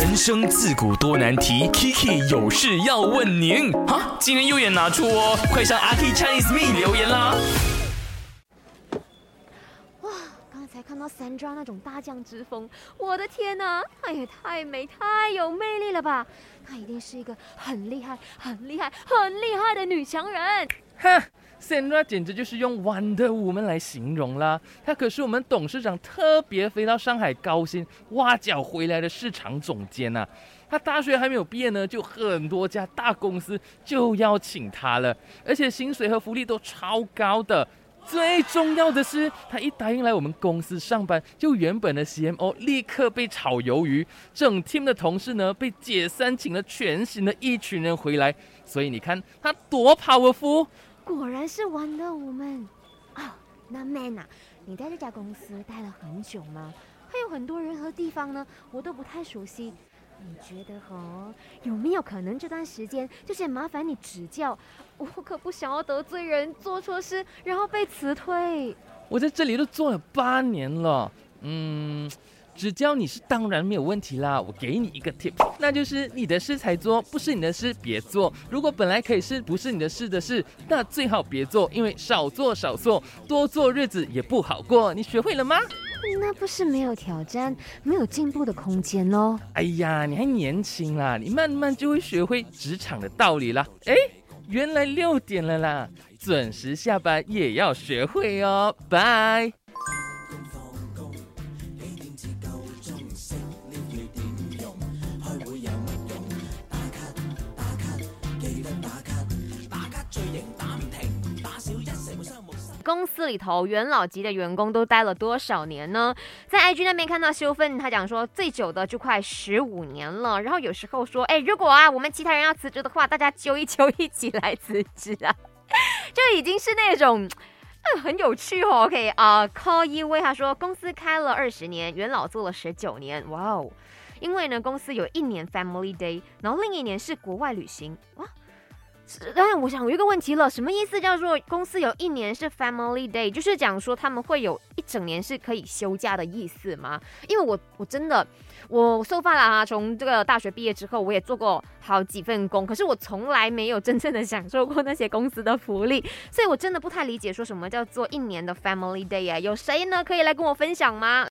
人生自古多难题，Kiki 有事要问您。哈，今天右眼拿出哦，快上阿 K Chinese Me 留言啦。哇，刚才看到 Sandra 那种大将之风，我的天哪，她也太美、太有魅力了吧！她一定是一个很厉害、很厉害、很厉害的女强人。哈，Sandra 简直就是用 Wonder Woman 来形容啦！她可是我们董事长特别飞到上海高薪挖角回来的市场总监呐。她大学还没有毕业呢，就很多家大公司就要请她了，而且薪水和福利都超高的。最重要的是，她一答应来我们公司上班，就原本的 CMO 立刻被炒鱿鱼，整 team 的同事呢被解散，请了全新的一群人回来。所以你看她多 powerful。果然是玩的我们啊！那 Man 啊，你在这家公司待了很久吗？还有很多人和地方呢，我都不太熟悉。你觉得哈，有没有可能这段时间就是麻烦你指教？我可不想要得罪人，做错事然后被辞退。我在这里都做了八年了，嗯。指教你是当然没有问题啦，我给你一个 tip，那就是你的事才做，不是你的事别做。如果本来可以是不是你的事的事，那最好别做，因为少做少做，多做日子也不好过。你学会了吗？那不是没有挑战、没有进步的空间哦？哎呀，你还年轻啦，你慢慢就会学会职场的道理啦。哎，原来六点了啦，准时下班也要学会哦，拜。公司里头元老级的员工都待了多少年呢？在 IG 那边看到修芬，他讲说最久的就快十五年了。然后有时候说，哎，如果啊我们其他人要辞职的话，大家揪一揪一起来辞职啊，就已经是那种很有趣哦。OK 啊，Call 一位他说公司开了二十年，元老做了十九年，哇哦！因为呢公司有一年 Family Day，然后另一年是国外旅行哇。但我想有一个问题了，什么意思叫做公司有一年是 Family Day，就是讲说他们会有一整年是可以休假的意思吗？因为我我真的我受发了啊，从这个大学毕业之后，我也做过好几份工，可是我从来没有真正的享受过那些公司的福利，所以我真的不太理解说什么叫做一年的 Family Day 啊？有谁呢可以来跟我分享吗？